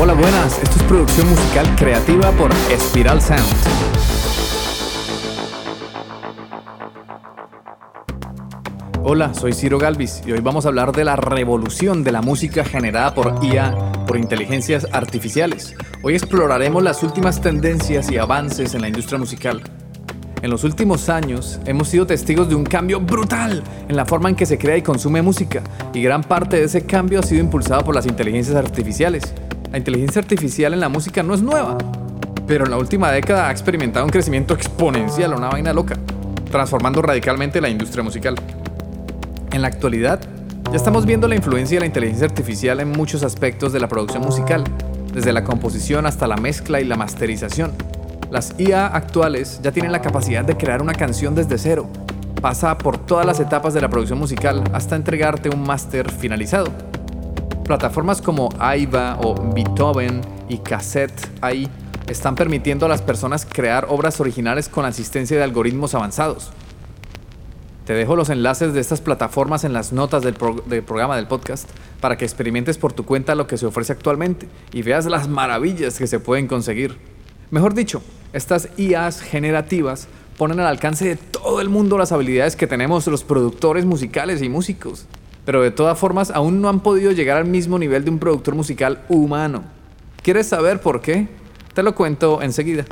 Hola, buenas. Esto es producción musical creativa por Spiral Sound. Hola, soy Ciro Galvis y hoy vamos a hablar de la revolución de la música generada por IA, por inteligencias artificiales. Hoy exploraremos las últimas tendencias y avances en la industria musical. En los últimos años hemos sido testigos de un cambio brutal en la forma en que se crea y consume música, y gran parte de ese cambio ha sido impulsado por las inteligencias artificiales. La inteligencia artificial en la música no es nueva, pero en la última década ha experimentado un crecimiento exponencial, una vaina loca, transformando radicalmente la industria musical. En la actualidad, ya estamos viendo la influencia de la inteligencia artificial en muchos aspectos de la producción musical, desde la composición hasta la mezcla y la masterización. Las IA actuales ya tienen la capacidad de crear una canción desde cero, pasa por todas las etapas de la producción musical hasta entregarte un máster finalizado. Plataformas como Aiva o Beethoven y Cassette AI están permitiendo a las personas crear obras originales con asistencia de algoritmos avanzados. Te dejo los enlaces de estas plataformas en las notas del, del, programa del podcast para que experimentes por tu cuenta lo que se ofrece actualmente y veas las maravillas que se pueden conseguir. Mejor dicho, estas IAs generativas ponen al alcance de todo el mundo las habilidades que tenemos los productores musicales y músicos pero de todas formas aún no han podido llegar al mismo nivel de un productor musical humano. ¿Quieres saber por qué? Te lo cuento enseguida.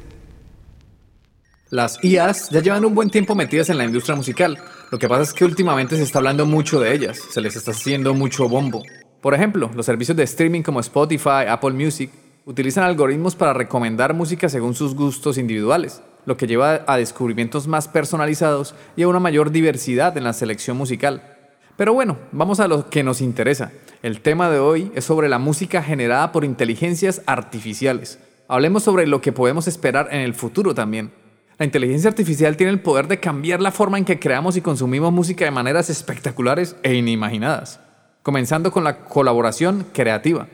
Las IAs ya llevan un buen tiempo metidas en la industria musical. Lo que pasa es que últimamente se está hablando mucho de ellas, se les está haciendo mucho bombo. Por ejemplo, los servicios de streaming como Spotify, Apple Music, utilizan algoritmos para recomendar música según sus gustos individuales, lo que lleva a descubrimientos más personalizados y a una mayor diversidad en la selección musical. Pero bueno, vamos a lo que nos interesa. El tema de hoy es sobre la música generada por inteligencias artificiales. Hablemos sobre lo que podemos esperar en el futuro también. La inteligencia artificial tiene el poder de cambiar la forma en que creamos y consumimos música de maneras espectaculares e inimaginadas, comenzando con la colaboración creativa.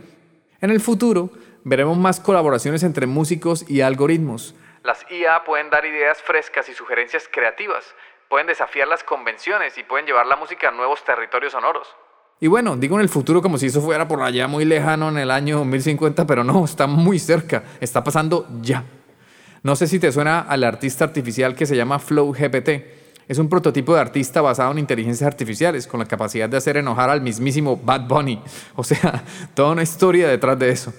En el futuro, veremos más colaboraciones entre músicos y algoritmos. Las IA pueden dar ideas frescas y sugerencias creativas, pueden desafiar las convenciones y pueden llevar la música a nuevos territorios sonoros. Y bueno, digo en el futuro como si eso fuera por allá muy lejano en el año 2050, pero no, está muy cerca, está pasando ya. No sé si te suena al artista artificial que se llama Flow GPT. Es un prototipo de artista basado en inteligencias artificiales, con la capacidad de hacer enojar al mismísimo Bad Bunny. O sea, toda una historia detrás de eso.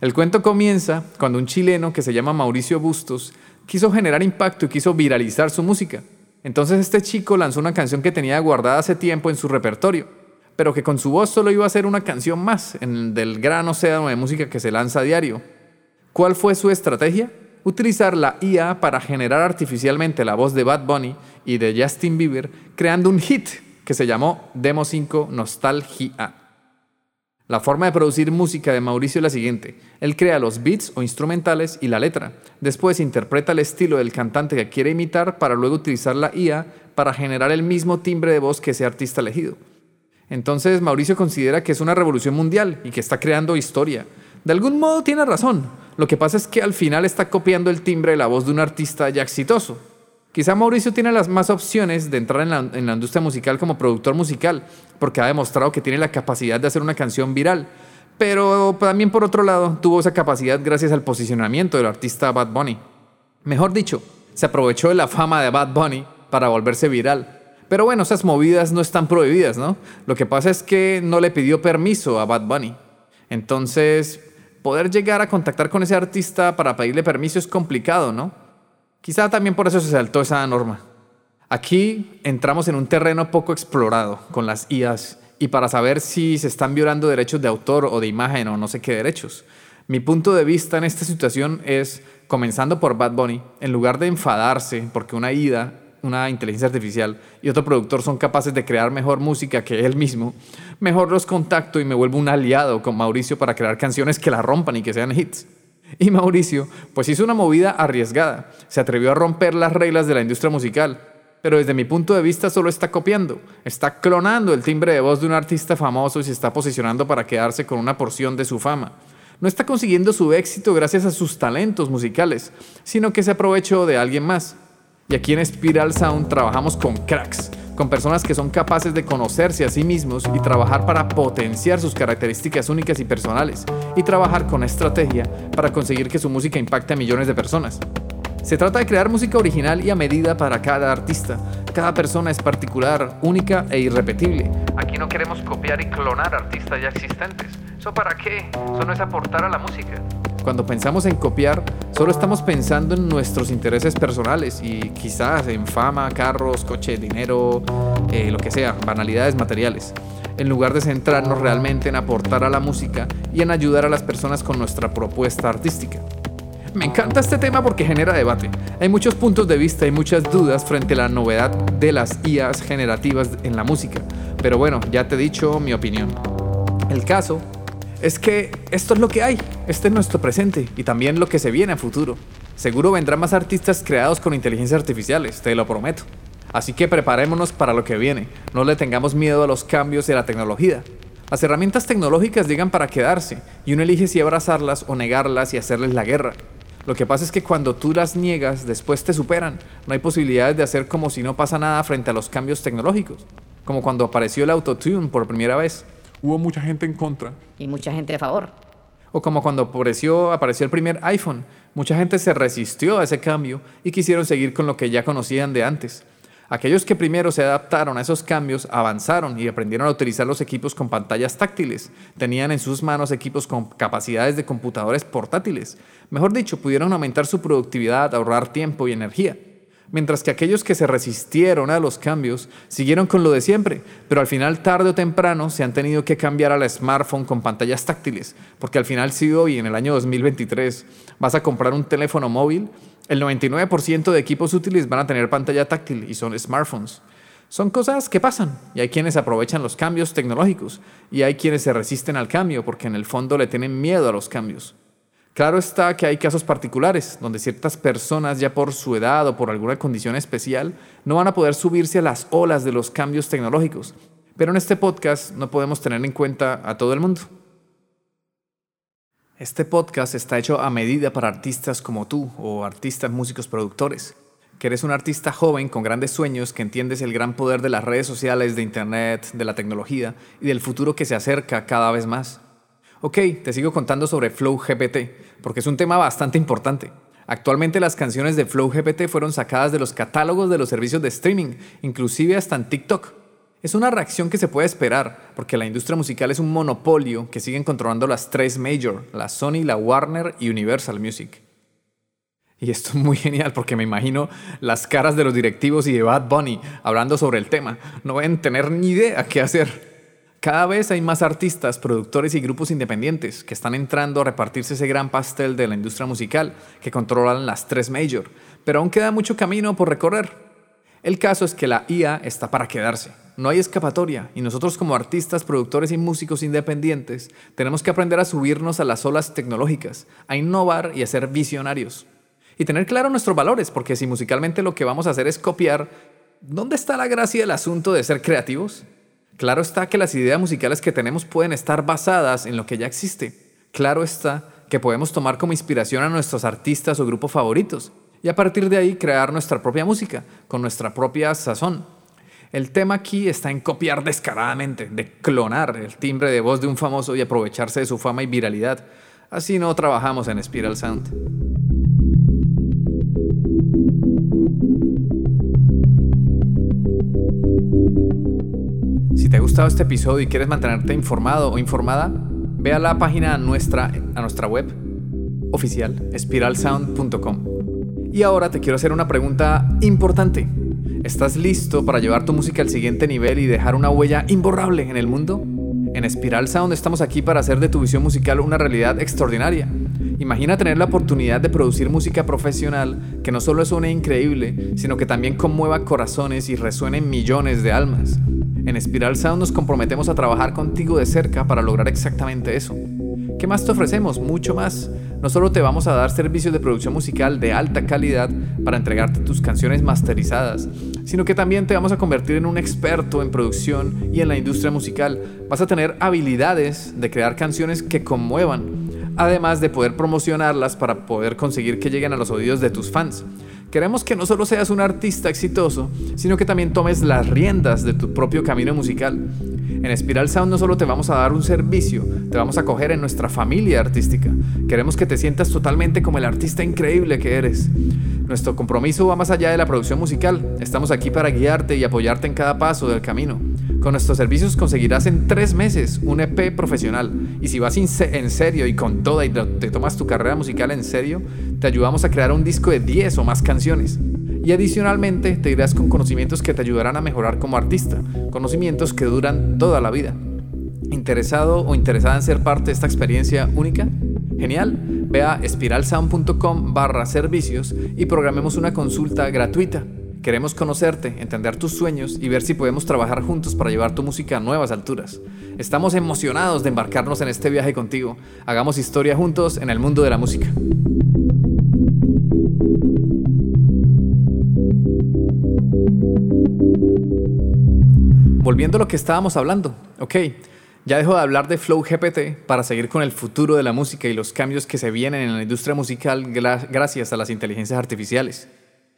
El cuento comienza cuando un chileno que se llama Mauricio Bustos quiso generar impacto y quiso viralizar su música. Entonces este chico lanzó una canción que tenía guardada hace tiempo en su repertorio, pero que con su voz solo iba a ser una canción más en el del gran océano de música que se lanza a diario. ¿Cuál fue su estrategia? Utilizar la IA para generar artificialmente la voz de Bad Bunny y de Justin Bieber, creando un hit que se llamó Demo 5 Nostalgia. La forma de producir música de Mauricio es la siguiente. Él crea los beats o instrumentales y la letra. Después interpreta el estilo del cantante que quiere imitar para luego utilizar la IA para generar el mismo timbre de voz que ese artista elegido. Entonces Mauricio considera que es una revolución mundial y que está creando historia. De algún modo tiene razón. Lo que pasa es que al final está copiando el timbre de la voz de un artista ya exitoso. Quizá Mauricio tiene las más opciones de entrar en la, industria musical como productor musical, porque ha demostrado que tiene la capacidad de hacer una canción viral. Pero también por otro lado, tuvo esa capacidad gracias al posicionamiento del artista Bad Bunny. Mejor dicho, se aprovechó de la fama de Bad Bunny para volverse viral. Pero bueno, esas movidas no están prohibidas, ¿no? Lo que pasa es que no le pidió permiso a Bad Bunny. Entonces, poder llegar a contactar con ese artista para pedirle permiso es complicado, ¿no? Quizá también por eso se saltó esa norma. Aquí entramos en un terreno poco explorado con las IAs y para saber si se están violando derechos de autor o de imagen o no sé qué derechos. Mi punto de vista en esta situación es, comenzando por Bad Bunny, en lugar de enfadarse porque una IA, una inteligencia artificial y otro productor son capaces de crear mejor música que él mismo, mejor los contacto y me vuelvo un aliado con Mauricio para crear canciones que la rompan y que sean hits. Y Mauricio, pues hizo una movida arriesgada, se atrevió a romper las reglas de la industria musical, pero desde mi punto de vista solo está copiando, está clonando el timbre de voz de un artista famoso y se está posicionando para quedarse con una porción de su fama. No está consiguiendo su éxito gracias a sus talentos musicales, sino que se aprovechó de alguien más. Y aquí en Spiral Sound trabajamos con cracks, con personas que son capaces de conocerse a sí mismos y trabajar para potenciar sus características únicas y personales, y trabajar con estrategia para conseguir que su música impacte a millones de personas. Se trata de crear música original y a medida para cada artista. Cada persona es particular, única e irrepetible. Aquí no queremos copiar y clonar artistas ya existentes. ¿Eso para qué? Eso no es aportar a la música. Cuando pensamos en copiar, solo estamos pensando en nuestros intereses personales y quizás en fama, carros, coche, dinero, eh, lo que sea, banalidades materiales, en lugar de centrarnos realmente en aportar a la música y en ayudar a las personas con nuestra propuesta artística. Me encanta este tema porque genera debate. Hay muchos puntos de vista y muchas dudas frente a la novedad de las IAs generativas en la música. Pero bueno, ya te he dicho mi opinión. El caso es que esto es lo que hay, este es nuestro presente y también lo que se viene a futuro. Seguro vendrán más artistas creados con inteligencia artificiales, te lo prometo. Así que preparémonos para lo que viene, no le tengamos miedo a los cambios a la tecnología. Las herramientas tecnológicas llegan para quedarse y uno elige si abrazarlas o negarlas y hacerles la guerra. Lo que pasa es que cuando tú las niegas, después te superan. No hay posibilidades de hacer como si no pasa nada frente a los cambios tecnológicos. Como cuando apareció el autotune por primera vez. Hubo mucha gente en contra. Y mucha gente a favor. O como cuando apareció, apareció el primer iPhone. Mucha gente se resistió a ese cambio y quisieron seguir con lo que ya conocían de antes. Aquellos que primero se adaptaron a esos cambios avanzaron y aprendieron a utilizar los equipos con pantallas táctiles. Tenían en sus manos equipos con capacidades de computadores portátiles. Mejor dicho, pudieron aumentar su productividad, ahorrar tiempo y energía. Mientras que aquellos que se resistieron a los cambios siguieron con lo de siempre, pero al final tarde o temprano se han tenido que cambiar al smartphone con pantallas táctiles, porque al final si hoy en el año 2023 vas a comprar un teléfono móvil, el 99% de equipos útiles van a tener pantalla táctil y son smartphones. Son cosas que pasan y hay quienes aprovechan los cambios tecnológicos y hay quienes se resisten al cambio porque en el fondo le tienen miedo a los cambios. Claro está que hay casos particulares donde ciertas personas ya por su edad o por alguna condición especial no van a poder subirse a las olas de los cambios tecnológicos, pero en este podcast no podemos tener en cuenta a todo el mundo. Este podcast está hecho a medida para artistas como tú o artistas músicos productores, que eres un artista joven con grandes sueños, que entiendes el gran poder de las redes sociales, de Internet, de la tecnología y del futuro que se acerca cada vez más. Ok, te sigo contando sobre Flow GPT, porque es un tema bastante importante. Actualmente las canciones de Flow GPT fueron sacadas de los catálogos de los servicios de streaming, inclusive hasta en TikTok. Es una reacción que se puede esperar, porque la industria musical es un monopolio que siguen controlando las tres major, la Sony, la Warner y Universal Music. Y esto es muy genial porque me imagino las caras de los directivos y de Bad Bunny hablando sobre el tema. No a tener ni idea qué hacer. Cada vez hay más artistas, productores y grupos independientes que están entrando a repartirse ese gran pastel de la industria musical que controlan las tres major, pero aún queda mucho camino por recorrer. El caso es que la IA está para quedarse. No hay escapatoria y nosotros como artistas, productores y músicos independientes tenemos que aprender a subirnos a las olas tecnológicas, a innovar y a ser visionarios. Y tener claro nuestros valores, porque si musicalmente lo que vamos a hacer es copiar, ¿dónde está la gracia del asunto de ser creativos? Claro está que las ideas musicales que tenemos pueden estar basadas en lo que ya existe. Claro está que podemos tomar como inspiración a nuestros artistas o grupos favoritos y a partir de ahí crear nuestra propia música, con nuestra propia sazón. El tema aquí está en copiar descaradamente, de clonar el timbre de voz de un famoso y aprovecharse de su fama y viralidad. Así no trabajamos en Spiral Sound. Este episodio y quieres mantenerte informado o informada, ve a la página nuestra, a nuestra web oficial, spiralsound.com. Y ahora te quiero hacer una pregunta importante. ¿Estás listo para llevar tu música al siguiente nivel y dejar una huella imborrable en el mundo? En Spiral Sound estamos aquí para hacer de tu visión musical una realidad extraordinaria. Imagina tener la oportunidad de producir música profesional que no solo suene increíble, sino que también conmueva corazones y resuene en millones de almas. En Spiral Sound nos comprometemos a trabajar contigo de cerca para lograr exactamente eso. ¿Qué más te ofrecemos? Mucho más. No solo te vamos a dar servicios de producción musical de alta calidad para entregarte tus canciones masterizadas, sino que también te vamos a convertir en un experto en producción y en la industria musical. Vas a tener habilidades de crear canciones que conmuevan, además de poder promocionarlas para poder conseguir que lleguen a los oídos de tus fans. Queremos que no solo seas un artista exitoso, sino que también tomes las riendas de tu propio camino musical. En Espiral Sound no solo te vamos a dar un servicio, te vamos a coger en nuestra familia artística. Queremos que te sientas totalmente como el artista increíble que eres. Nuestro compromiso va más allá de la producción musical. Estamos aquí para guiarte y apoyarte en cada paso del camino. Con nuestros servicios conseguirás en tres meses un EP profesional. Y si vas en serio y con toda y te tomas tu carrera musical en serio, te ayudamos a crear un disco de 10 o más canciones. Y adicionalmente te irás con conocimientos que te ayudarán a mejorar como artista, conocimientos que duran toda la vida. ¿Interesado o interesada en ser parte de esta experiencia única? Genial, ve a espiralsound.com barra servicios y programemos una consulta gratuita. Queremos conocerte, entender tus sueños y ver si podemos trabajar juntos para llevar tu música a nuevas alturas. Estamos emocionados de embarcarnos en este viaje contigo. Hagamos historia juntos en el mundo de la música. Volviendo a lo que estábamos hablando, ok, ya dejo de hablar de Flow GPT para seguir con el futuro de la música y los cambios que se vienen en la industria musical gracias a las inteligencias artificiales.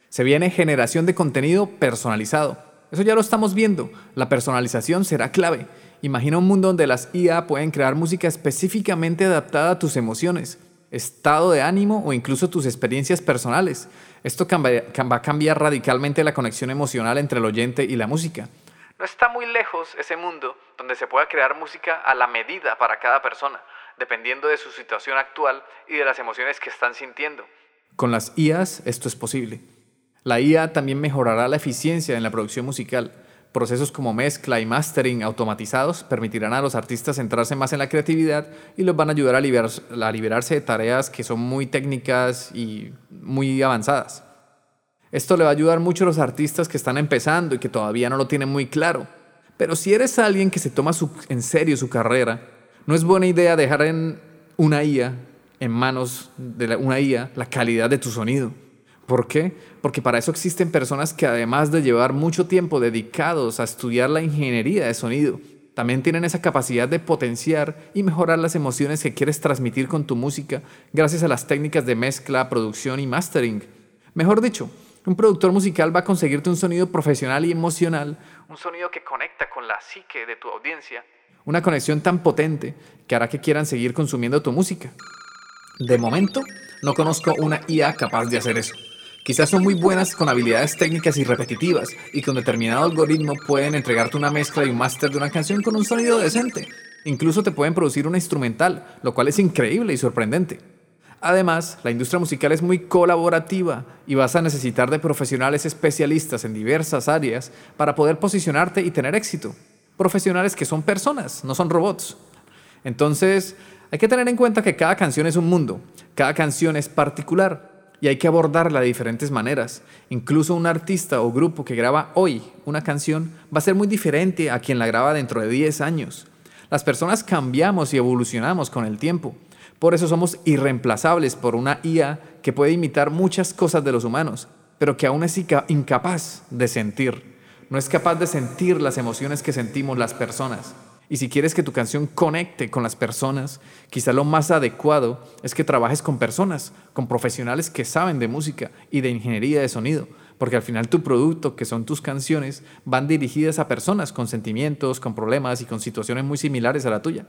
Se viene generación de contenido personalizado. Eso ya lo estamos viendo. La personalización será clave. Imagina un mundo donde las IA pueden crear música específicamente adaptada a tus emociones, estado de ánimo o incluso tus experiencias personales. Esto va a cambiar radicalmente la conexión emocional entre el oyente y la música. No está muy lejos ese mundo donde se pueda crear música a la medida para cada persona, dependiendo de su situación actual y de las emociones que están sintiendo. Con las IAs esto es posible. La IA también mejorará la eficiencia en la producción musical. Procesos como mezcla y mastering automatizados permitirán a los artistas centrarse más en la creatividad y los van a ayudar a, liberarse de tareas que son muy técnicas y muy avanzadas. Esto le va a ayudar mucho a los artistas que están empezando y que todavía no lo tienen muy claro. Pero si eres alguien que se toma en serio su carrera, no es buena idea dejar en una IA, en manos de una IA, la calidad de tu sonido. ¿Por qué? Porque para eso existen personas que además de llevar mucho tiempo dedicados a estudiar la ingeniería de sonido, también tienen esa capacidad de potenciar y mejorar las emociones que quieres transmitir con tu música gracias a las técnicas de mezcla, producción y mastering. Mejor dicho, un productor musical va a conseguirte un sonido profesional y emocional, un sonido que conecta con la psique de tu audiencia, una conexión tan potente que hará que quieran seguir consumiendo tu música. De momento, no conozco una IA capaz de hacer eso. Quizás son muy buenas con habilidades técnicas y repetitivas y con determinado algoritmo pueden entregarte una mezcla y un máster de una canción con un sonido decente. Incluso te pueden producir una instrumental, lo cual es increíble y sorprendente. Además, la industria musical es muy colaborativa y vas a necesitar de profesionales especialistas en diversas áreas para poder posicionarte y tener éxito. Profesionales que son personas, no son robots. Entonces, hay que tener en cuenta que cada canción es un mundo, cada canción es particular y hay que abordarla de diferentes maneras. Incluso un artista o grupo que graba hoy una canción va a ser muy diferente a quien la graba dentro de 10 años. Las personas cambiamos y evolucionamos con el tiempo. Por eso somos irreemplazables por una IA que puede imitar muchas cosas de los humanos, pero que aún es incapaz de sentir. No es capaz de sentir las emociones que sentimos las personas. Y si quieres que tu canción conecte con las personas, quizá lo más adecuado es que trabajes con personas, con profesionales que saben de música y de ingeniería de sonido, porque al final tu producto, que son tus canciones, van dirigidas a personas con sentimientos, con problemas y con situaciones muy similares a la tuya.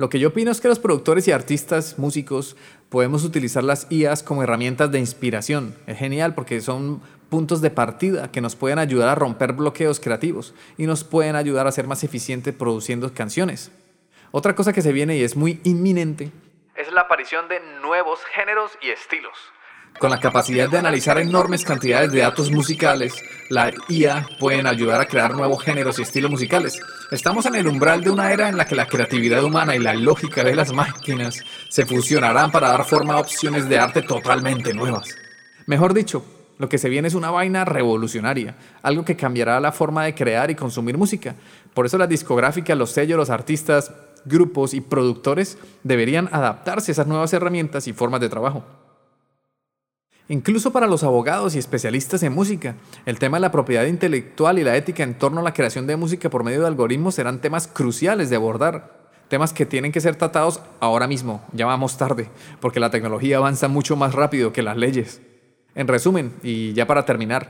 Lo que yo opino es que los productores y artistas, músicos, podemos utilizar las IAs como herramientas de inspiración. Es genial porque son puntos de partida que nos pueden ayudar a romper bloqueos creativos y nos pueden ayudar a ser más eficientes produciendo canciones. Otra cosa que se viene y es muy inminente es la aparición de nuevos géneros y estilos. Con la capacidad de analizar enormes cantidades de datos musicales, la IA pueden ayudar a crear nuevos géneros y estilos musicales. Estamos en el umbral de una era en la que la creatividad humana y la lógica de las máquinas se fusionarán para dar forma a opciones de arte totalmente nuevas. Mejor dicho, lo que se viene es una vaina revolucionaria, algo que cambiará la forma de crear y consumir música. Por eso las discográficas, los sellos, los artistas, grupos y productores deberían adaptarse a esas nuevas herramientas y formas de trabajo. Incluso para los abogados y especialistas en música, el tema de la propiedad intelectual y la ética en torno a la creación de música por medio de algoritmos serán temas cruciales de abordar. Temas que tienen que ser tratados ahora mismo, ya vamos tarde, porque la tecnología avanza mucho más rápido que las leyes. En resumen, y ya para terminar,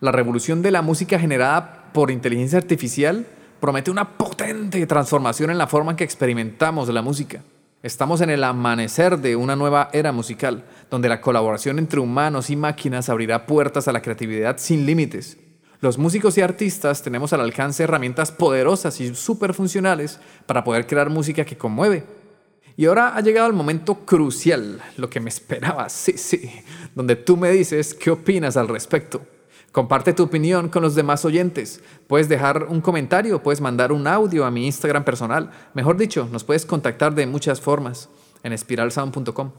la revolución de la música generada por inteligencia artificial promete una potente transformación en la forma en que experimentamos la música. Estamos en el amanecer de una nueva era musical, donde la colaboración entre humanos y máquinas abrirá puertas a la creatividad sin límites. Los músicos y artistas tenemos al alcance herramientas poderosas y súper funcionales para poder crear música que conmueve. Y ahora ha llegado el momento crucial, lo que me esperaba, sí, sí, donde tú me dices qué opinas al respecto. Comparte tu opinión con los demás oyentes. Puedes dejar un comentario, puedes mandar un audio a mi Instagram personal. Mejor dicho, nos puedes contactar de muchas formas en espiralsound.com.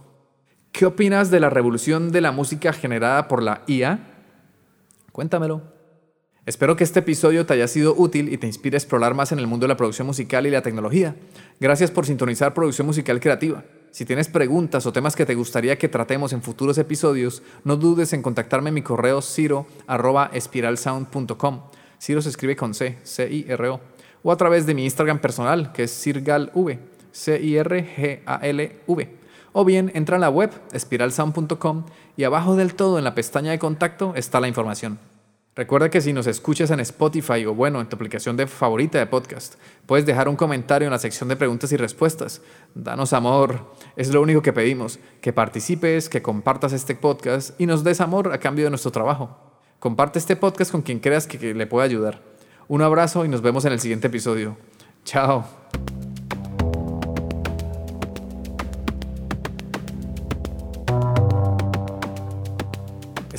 ¿Qué opinas de la revolución de la música generada por la IA? Cuéntamelo. Espero que este episodio te haya sido útil y te inspire a explorar más en el mundo de la producción musical y la tecnología. Gracias por sintonizar Producción Musical Creativa. Si tienes preguntas o temas que te gustaría que tratemos en futuros episodios, no dudes en contactarme en mi correo ciro.espiralsound.com. Ciro se escribe con C, C-I-R-O. O a través de mi Instagram personal, que es cirgalv, C-I-R-G-A-L-V. O bien entra a la web espiralsound.com y abajo del todo en la pestaña de contacto está la información. Recuerda que si nos escuchas en Spotify o bueno, en tu aplicación de favorita de podcast, puedes dejar un comentario en la sección de preguntas y respuestas. Danos amor, es lo único que pedimos, que participes, que compartas este podcast y nos des amor a cambio de nuestro trabajo. Comparte este podcast con quien creas que, le pueda ayudar. Un abrazo y nos vemos en el siguiente episodio. Chao.